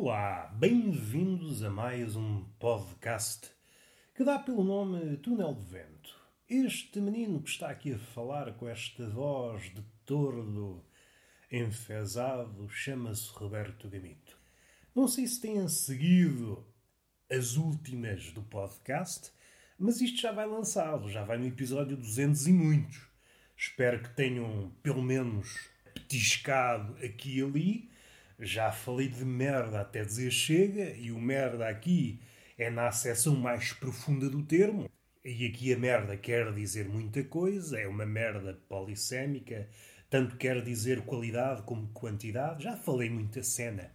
Olá, bem-vindos a mais um podcast que dá pelo nome Túnel de Vento. Este menino que está aqui a falar com esta voz de tordo enfesado chama-se Roberto Gamito. Não sei se têm seguido as últimas do podcast, mas isto já vai lançado, já vai no episódio 200 e muitos. Espero que tenham pelo menos petiscado aqui e ali já falei de merda até dizer chega, e o merda aqui é na acessão mais profunda do termo. E aqui a merda quer dizer muita coisa, é uma merda polissémica, tanto quer dizer qualidade como quantidade. Já falei muita cena.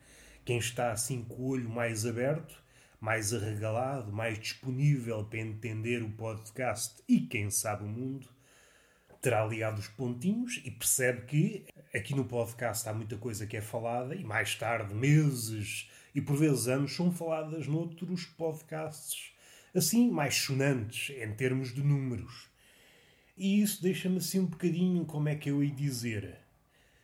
Quem está assim com o olho mais aberto, mais arregalado, mais disponível para entender o podcast e quem sabe o mundo, terá ligado os pontinhos e percebe que aqui no podcast há muita coisa que é falada e mais tarde, meses e por vezes anos, são faladas noutros podcasts, assim mais sonantes em termos de números. E isso deixa-me assim um bocadinho, como é que eu ia dizer,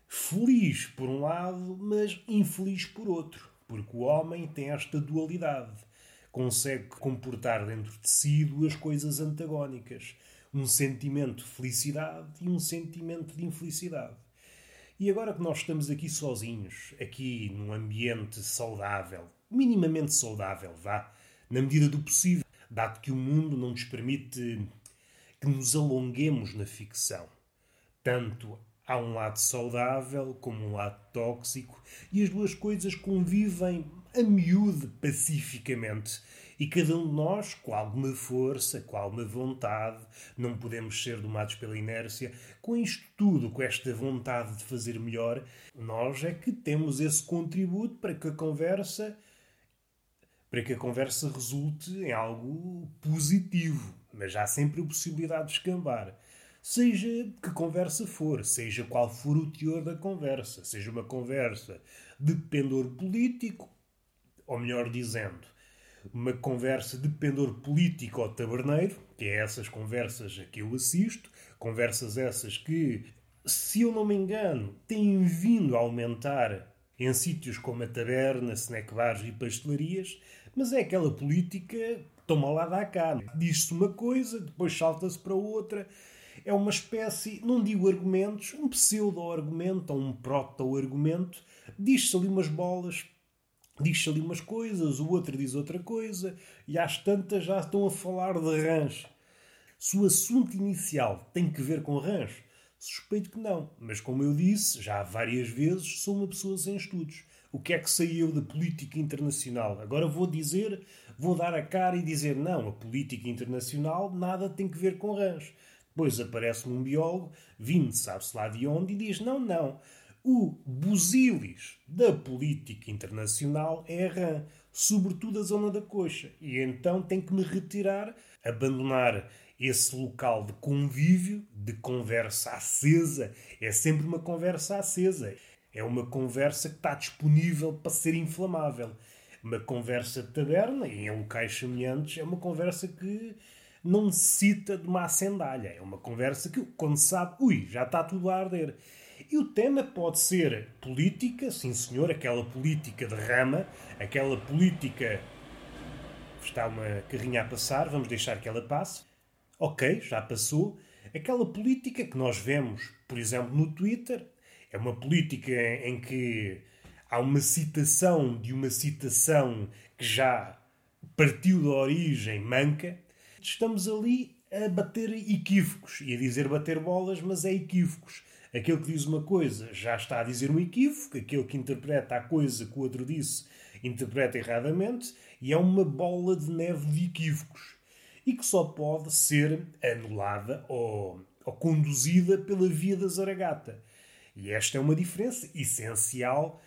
feliz por um lado, mas infeliz por outro, porque o homem tem esta dualidade. Consegue comportar dentro de si duas coisas antagónicas um sentimento de felicidade e um sentimento de infelicidade. E agora que nós estamos aqui sozinhos, aqui num ambiente saudável, minimamente saudável, vá, na medida do possível, dado que o mundo não nos permite que nos alonguemos na ficção. Tanto há um lado saudável como um lado tóxico, e as duas coisas convivem a miúde pacificamente e cada um de nós, com alguma força, com alguma vontade, não podemos ser domados pela inércia, com isto tudo, com esta vontade de fazer melhor, nós é que temos esse contributo para que a conversa para que a conversa resulte em algo positivo, mas há sempre a possibilidade de escambar. Seja que conversa for, seja qual for o teor da conversa, seja uma conversa de pendor político, ou melhor dizendo, uma conversa de pendor político ao taberneiro, que é essas conversas a que eu assisto, conversas essas que, se eu não me engano, têm vindo a aumentar em sítios como a taberna, snack bars e pastelarias, mas é aquela política toma lá da cá. Diz-se uma coisa, depois salta-se para outra. É uma espécie, não digo argumentos, um pseudo-argumento ou um proto-argumento. Diz-se ali umas bolas, diz-se ali umas coisas, o outro diz outra coisa, e às tantas já estão a falar de rãs. Se o assunto inicial tem que ver com rãs, suspeito que não, mas como eu disse já várias vezes, sou uma pessoa sem estudos. O que é que saiu da política internacional? Agora vou dizer, vou dar a cara e dizer não, a política internacional nada tem que ver com rãs. Depois aparece-me um biólogo, vindo sabe-se lá de onde, e diz não, não, o busilis da política internacional é a rã, sobretudo a zona da coxa. E então tem que me retirar, abandonar esse local de convívio, de conversa acesa. É sempre uma conversa acesa. É uma conversa que está disponível para ser inflamável. Uma conversa de taberna, e em locais semelhantes, é uma conversa que não necessita de uma acendalha. É uma conversa que, quando sabe, ui, já está tudo a arder. E o tema pode ser política, sim senhor, aquela política de rama, aquela política. Está uma carrinha a passar, vamos deixar que ela passe. Ok, já passou. Aquela política que nós vemos, por exemplo, no Twitter, é uma política em que há uma citação de uma citação que já partiu da origem manca. Estamos ali a bater equívocos e a dizer bater bolas, mas é equívocos. Aquele que diz uma coisa já está a dizer um equívoco, aquele que interpreta a coisa que o outro disse interpreta erradamente, e é uma bola de neve de equívocos. E que só pode ser anulada ou, ou conduzida pela via da zaragata. E esta é uma diferença essencial.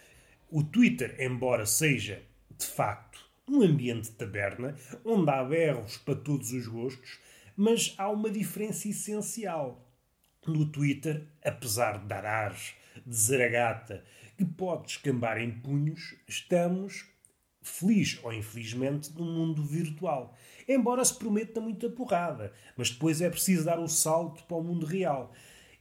O Twitter, embora seja, de facto, um ambiente de taberna, onde há berros para todos os gostos, mas há uma diferença essencial no Twitter, apesar de dar ares de zaragata que pode descambar em punhos, estamos, feliz ou infelizmente, num mundo virtual. Embora se prometa muita porrada, mas depois é preciso dar o salto para o mundo real.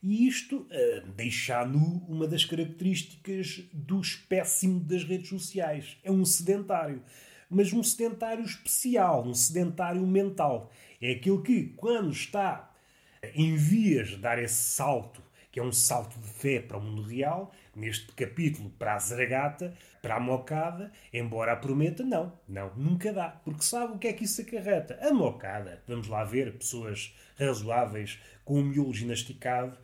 E isto uh, deixa nu uma das características do espécimo das redes sociais. É um sedentário. Mas um sedentário especial, um sedentário mental. É aquele que, quando está em vias de dar esse salto, que é um salto de fé para o mundo real, neste capítulo para a Zaragata, para a Mocada, embora a prometa, não, não, nunca dá, porque sabe o que é que isso acarreta. A Mocada, vamos lá ver, pessoas razoáveis com o miolo ginasticado,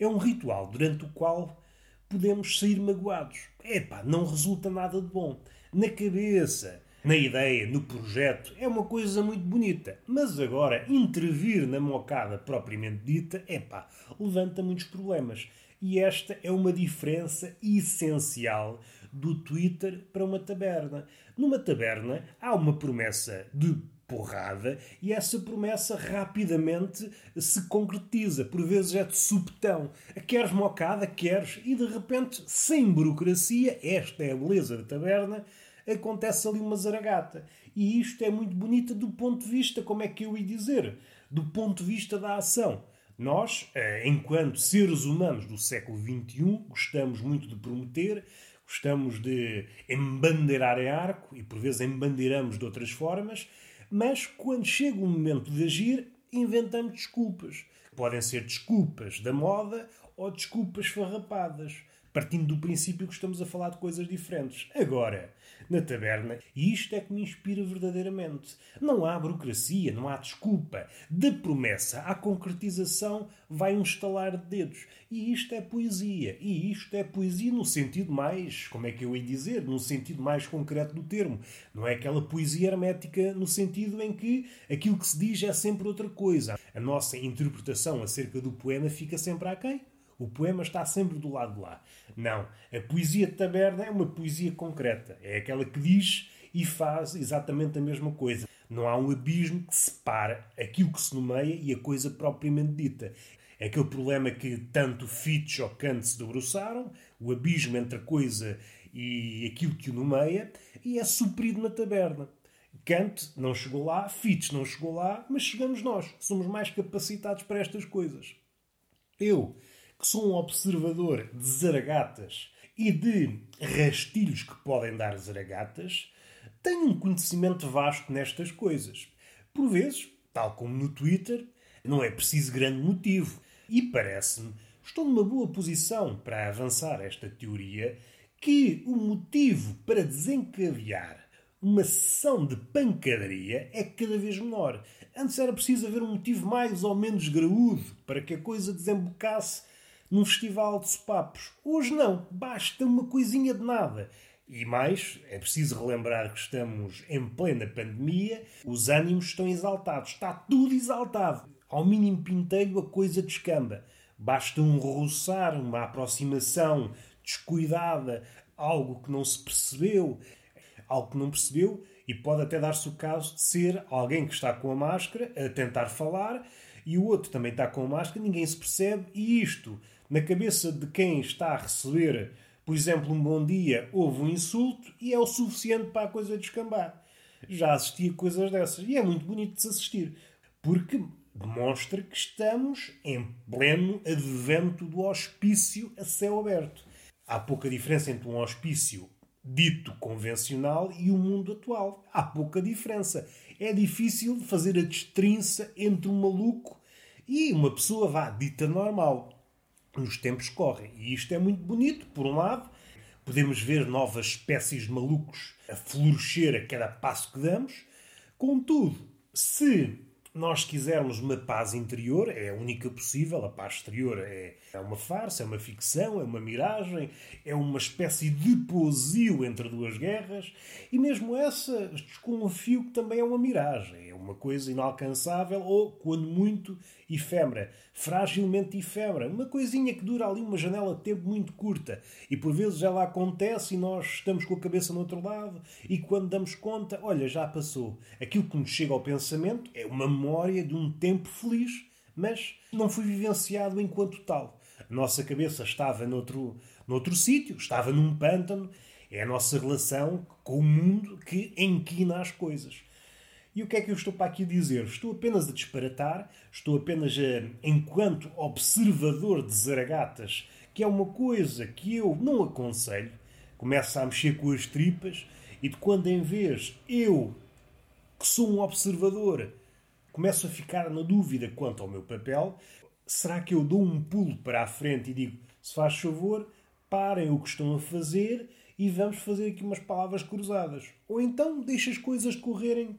é um ritual durante o qual podemos sair magoados. Epá, não resulta nada de bom. Na cabeça, na ideia, no projeto, é uma coisa muito bonita. Mas agora, intervir na mocada propriamente dita, epá, levanta muitos problemas. E esta é uma diferença essencial do Twitter para uma taberna. Numa taberna há uma promessa de porrada e essa promessa rapidamente se concretiza. Por vezes é de subtão. Queres mocada? Queres. E de repente, sem burocracia, esta é a beleza da taberna, acontece ali uma zaragata. E isto é muito bonito do ponto de vista, como é que eu ia dizer? Do ponto de vista da ação. Nós, eh, enquanto seres humanos do século XXI, gostamos muito de prometer, gostamos de embandeirar em arco e por vezes embandeiramos de outras formas, mas quando chega o momento de agir, inventamos desculpas. Podem ser desculpas da moda ou desculpas farrapadas, partindo do princípio que estamos a falar de coisas diferentes. Agora, na taberna. E isto é que me inspira verdadeiramente. Não há burocracia, não há desculpa. Da promessa à concretização vai um estalar de dedos. E isto é poesia. E isto é poesia no sentido mais, como é que eu ia dizer, no sentido mais concreto do termo. Não é aquela poesia hermética no sentido em que aquilo que se diz é sempre outra coisa. A nossa interpretação acerca do poema fica sempre aquém. O poema está sempre do lado de lá. Não. A poesia de taberna é uma poesia concreta. É aquela que diz e faz exatamente a mesma coisa. Não há um abismo que separa aquilo que se nomeia e a coisa propriamente dita. É aquele problema que tanto Fitch ou Kant se debruçaram, o abismo entre a coisa e aquilo que o nomeia, e é suprido na taberna. Kant não chegou lá, Fitch não chegou lá, mas chegamos nós. Somos mais capacitados para estas coisas. Eu que sou um observador de zaragatas e de rastilhos que podem dar zaragatas, tenho um conhecimento vasto nestas coisas. Por vezes, tal como no Twitter, não é preciso grande motivo. E parece-me, estou numa boa posição para avançar esta teoria, que o motivo para desencadear uma sessão de pancadaria é cada vez menor. Antes era preciso haver um motivo mais ou menos graúdo para que a coisa desembocasse num festival de sopapos. Hoje não, basta uma coisinha de nada. E mais, é preciso relembrar que estamos em plena pandemia, os ânimos estão exaltados, está tudo exaltado. Ao mínimo pinteiro a coisa descamba. Basta um roçar, uma aproximação descuidada, algo que não se percebeu, algo que não percebeu, e pode até dar-se o caso de ser alguém que está com a máscara a tentar falar e o outro também está com a máscara, ninguém se percebe, e isto na cabeça de quem está a receber, por exemplo, um bom dia, houve um insulto e é o suficiente para a coisa descambar. Já assisti a coisas dessas e é muito bonito de se assistir, porque demonstra que estamos em pleno advento do hospício a céu aberto. Há pouca diferença entre um hospício dito convencional e o mundo atual. Há pouca diferença. É difícil fazer a destrinça entre um maluco e uma pessoa vá dita normal nos tempos que correm. E isto é muito bonito, por um lado, podemos ver novas espécies de malucos a florescer a cada passo que damos. Contudo, se nós quisermos uma paz interior, é a única possível, a paz exterior é, é uma farsa, é uma ficção, é uma miragem, é uma espécie de poesio entre duas guerras, e mesmo essa desconfio que também é uma miragem, é uma coisa inalcançável ou, quando muito, efêmera, fragilmente efêmera, uma coisinha que dura ali uma janela de tempo muito curta e por vezes ela acontece e nós estamos com a cabeça no outro lado e quando damos conta, olha, já passou. Aquilo que nos chega ao pensamento é uma memória de um tempo feliz, mas não foi vivenciado enquanto tal. A nossa cabeça estava noutro, noutro sítio, estava num pântano. É a nossa relação com o mundo que enquina as coisas. E o que é que eu estou para aqui dizer? Estou apenas a disparatar, estou apenas a, enquanto observador de zaragatas, que é uma coisa que eu não aconselho, começa a mexer com as tripas e de quando em vez eu, que sou um observador, começo a ficar na dúvida quanto ao meu papel, será que eu dou um pulo para a frente e digo, se faz favor, parem o que estão a fazer e vamos fazer aqui umas palavras cruzadas. Ou então deixa as coisas correrem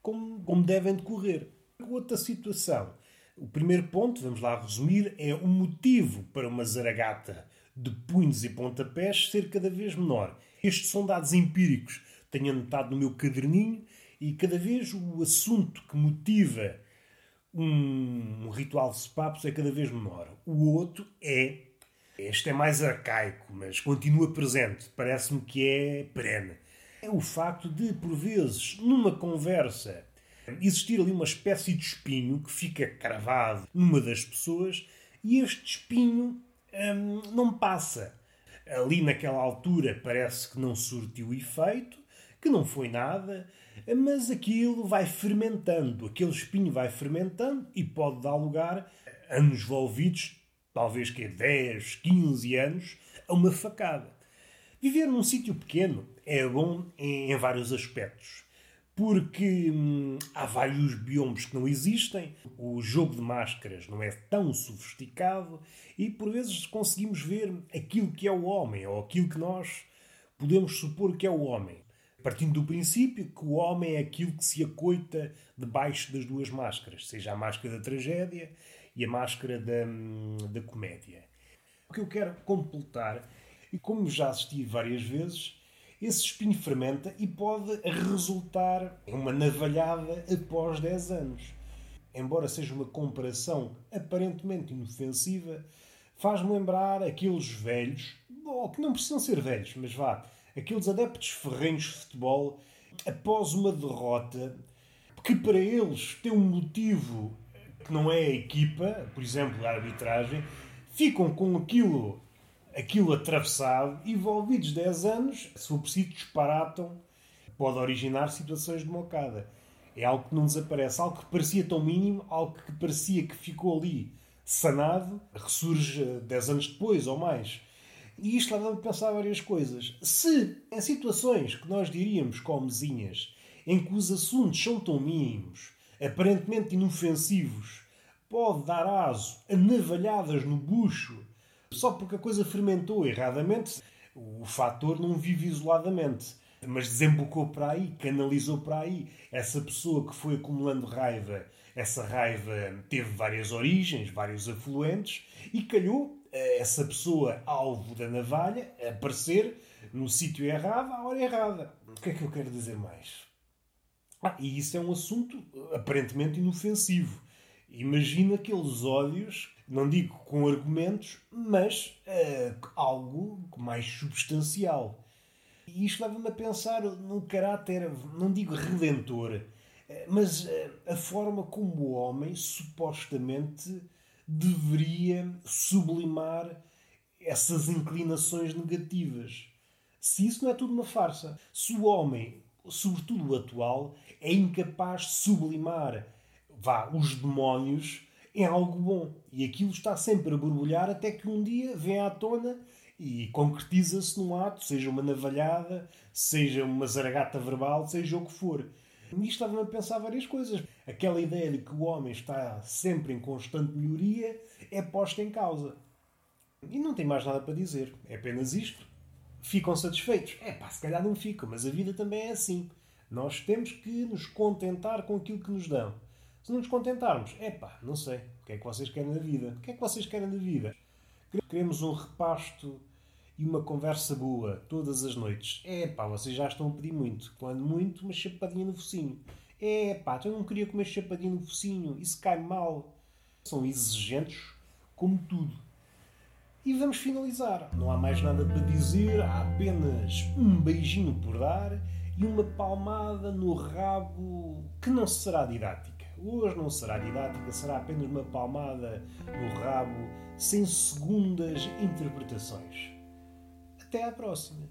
como, como devem decorrer. Outra situação. O primeiro ponto, vamos lá resumir, é o motivo para uma zaragata de punhos e pontapés ser cada vez menor. Estes são dados empíricos. Tenho anotado no meu caderninho e cada vez o assunto que motiva um, ritual de sepapos é cada vez menor. O outro é este é mais arcaico, mas continua presente. Parece-me que é perene. É o facto de, por vezes, numa conversa, existir ali uma espécie de espinho que fica cravado numa das pessoas e este espinho hum, não passa. Ali naquela altura parece que não surtiu efeito, que não foi nada, mas aquilo vai fermentando, aquele espinho vai fermentando e pode dar lugar, anos envolvidos, talvez que 10, 15 anos, a uma facada. Viver num sítio pequeno é bom em, vários aspectos. Porque hum, há vários biomas que não existem, o jogo de máscaras não é tão sofisticado e por vezes conseguimos ver aquilo que é o homem ou aquilo que nós podemos supor que é o homem. Partindo do princípio que o homem é aquilo que se acoita debaixo das duas máscaras, seja a máscara da tragédia e a máscara da, da comédia. O que eu quero completar, e como já assisti várias vezes, esse espinho fermenta e pode resultar em uma navalhada após 10 anos. Embora seja uma comparação aparentemente inofensiva, faz-me lembrar aqueles velhos, ou que não precisam ser velhos, mas vá, aqueles adeptos ferrenhos de futebol, após uma derrota, que para eles tem um motivo que não é a equipa, por exemplo, a arbitragem, ficam com aquilo, aquilo atravessado, envolvidos 10 anos, se for preciso, disparatam, pode originar situações de mocada. É algo que não desaparece, algo que parecia tão mínimo, algo que parecia que ficou ali sanado, ressurge 10 anos depois ou mais. E isto leva-me a pensar várias coisas. Se em situações que nós diríamos comezinhas, em que os assuntos são tão mínimos, aparentemente inofensivos, pode dar aso a navalhadas no bucho só porque a coisa fermentou erradamente. O fator não vive isoladamente, mas desembocou para aí, canalizou para aí. Essa pessoa que foi acumulando raiva, essa raiva teve várias origens, vários afluentes, e calhou essa pessoa, alvo da navalha, aparecer no sítio errado à hora errada. O que é que eu quero dizer mais? Ah, e isso é um assunto aparentemente inofensivo. Imagina aqueles ódios, não digo com argumentos, mas uh, algo mais substancial. E isto leva-me a pensar num caráter, não digo redentor, mas uh, a forma como o homem supostamente deveria sublimar essas inclinações negativas. Se isso não é tudo uma farsa, se o homem sobretudo o atual, é incapaz de sublimar vá, os demónios em algo bom. E aquilo está sempre a borbulhar até que um dia vem à tona e concretiza-se num ato, seja uma navalhada, seja uma zaragata verbal, seja o que for. E isto estava-me a pensar várias coisas. Aquela ideia de que o homem está sempre em constante melhoria é posta em causa. E não tem mais nada para dizer. É apenas isto ficam satisfeitos. É pá, se calhar não ficam, mas a vida também é assim. Nós temos que nos contentar com aquilo que nos dão. Se não nos contentarmos, é pá, não sei. O que é que vocês querem da vida? O que é que vocês querem da vida? Queremos um repasto e uma conversa boa todas as noites. É pá, vocês já estão a pedir muito. Quando muito, uma chapadinha no focinho. É pá, eu não queria comer chapadinha no focinho. Isso cai mal. São exigentes como tudo. E vamos finalizar. Não há mais nada para dizer, há apenas um beijinho por dar e uma palmada no rabo que não será didática. Hoje não será didática, será apenas uma palmada no rabo sem segundas interpretações. Até a próxima!